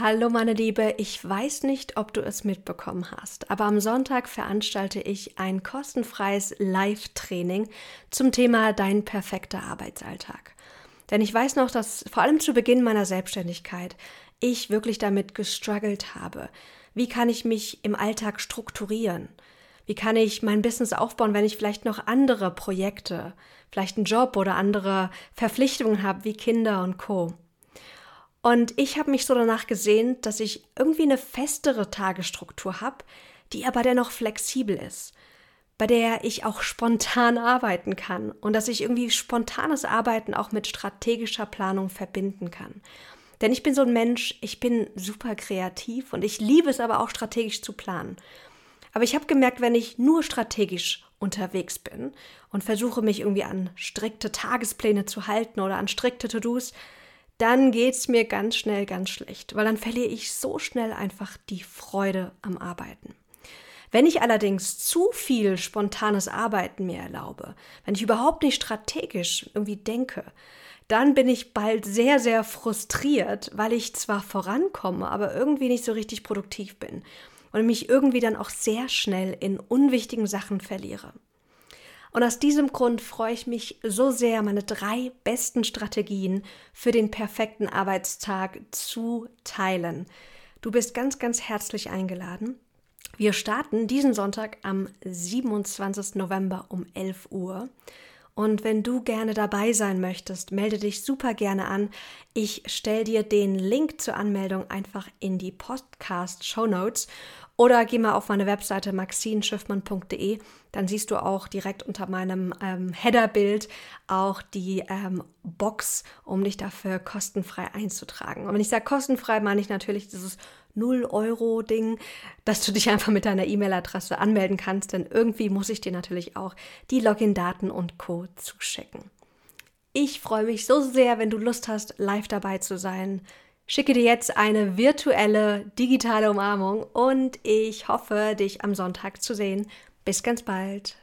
Hallo meine Liebe, ich weiß nicht, ob du es mitbekommen hast, aber am Sonntag veranstalte ich ein kostenfreies Live-Training zum Thema Dein perfekter Arbeitsalltag. Denn ich weiß noch, dass vor allem zu Beginn meiner Selbstständigkeit ich wirklich damit gestruggelt habe. Wie kann ich mich im Alltag strukturieren? Wie kann ich mein Business aufbauen, wenn ich vielleicht noch andere Projekte, vielleicht einen Job oder andere Verpflichtungen habe, wie Kinder und Co. Und ich habe mich so danach gesehnt, dass ich irgendwie eine festere Tagesstruktur habe, die aber dennoch flexibel ist, bei der ich auch spontan arbeiten kann und dass ich irgendwie spontanes Arbeiten auch mit strategischer Planung verbinden kann. Denn ich bin so ein Mensch, ich bin super kreativ und ich liebe es aber auch strategisch zu planen. Aber ich habe gemerkt, wenn ich nur strategisch unterwegs bin und versuche mich irgendwie an strikte Tagespläne zu halten oder an strikte To-Dos, dann geht es mir ganz schnell ganz schlecht, weil dann verliere ich so schnell einfach die Freude am Arbeiten. Wenn ich allerdings zu viel spontanes Arbeiten mir erlaube, wenn ich überhaupt nicht strategisch irgendwie denke, dann bin ich bald sehr, sehr frustriert, weil ich zwar vorankomme, aber irgendwie nicht so richtig produktiv bin und mich irgendwie dann auch sehr schnell in unwichtigen Sachen verliere. Und aus diesem Grund freue ich mich so sehr, meine drei besten Strategien für den perfekten Arbeitstag zu teilen. Du bist ganz, ganz herzlich eingeladen. Wir starten diesen Sonntag am 27. November um 11 Uhr. Und wenn du gerne dabei sein möchtest, melde dich super gerne an. Ich stelle dir den Link zur Anmeldung einfach in die Podcast Show Notes oder geh mal auf meine Webseite maxinschiffmann.de, dann siehst du auch direkt unter meinem ähm, Header-Bild auch die ähm, Box, um dich dafür kostenfrei einzutragen. Und wenn ich sage kostenfrei, meine ich natürlich dieses 0-Euro-Ding, dass du dich einfach mit deiner E-Mail-Adresse anmelden kannst, denn irgendwie muss ich dir natürlich auch die Login-Daten und Co. zuschicken. Ich freue mich so sehr, wenn du Lust hast, live dabei zu sein schicke dir jetzt eine virtuelle digitale Umarmung und ich hoffe, dich am Sonntag zu sehen. Bis ganz bald.